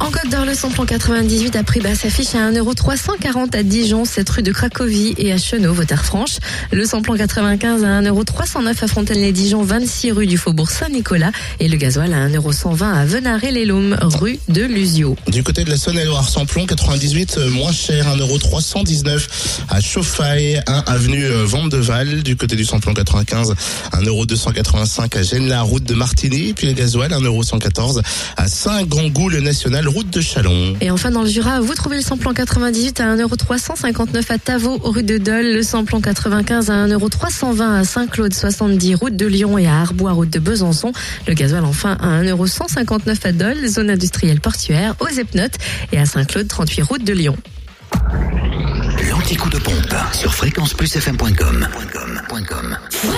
En Côte d'Or, le samplon 98 à prix bas s'affiche à 1,340€ à Dijon, cette rue de Cracovie et à Chenot, Vautard-Franche. Le samplon 95 à 1,309€ à Fontaine-les-Dijon, 26 rue du Faubourg Saint-Nicolas. Et le gasoil à 1,120€ à Venaré-les-Laumes, rue de Lusio. Du côté de la Saône-et-Loire, samplon 98 euh, moins cher, 1,319€ à Chauffaille, 1 avenue euh, Vendeval. Du côté du samplon 95, 1,285€ à Gênes-la, route de Martigny. Puis le gasoil, 1,114€ à Saint-Gangoul national, route de Chalon. Et enfin, dans le Jura, vous trouvez le samplon 98 à 1,359€ à Tavaux, rue de Dole. Le samplon 95 à 1,320€ à Saint-Claude, 70 route de Lyon et à Arbois, route de Besançon. Le gasoil enfin à 1,159€ à Dole, zone industrielle portuaire, aux Epnotes et à Saint-Claude, 38 route de Lyon. L'anti-coup de pompe sur fréquenceplusfm.com. Fréquence Plus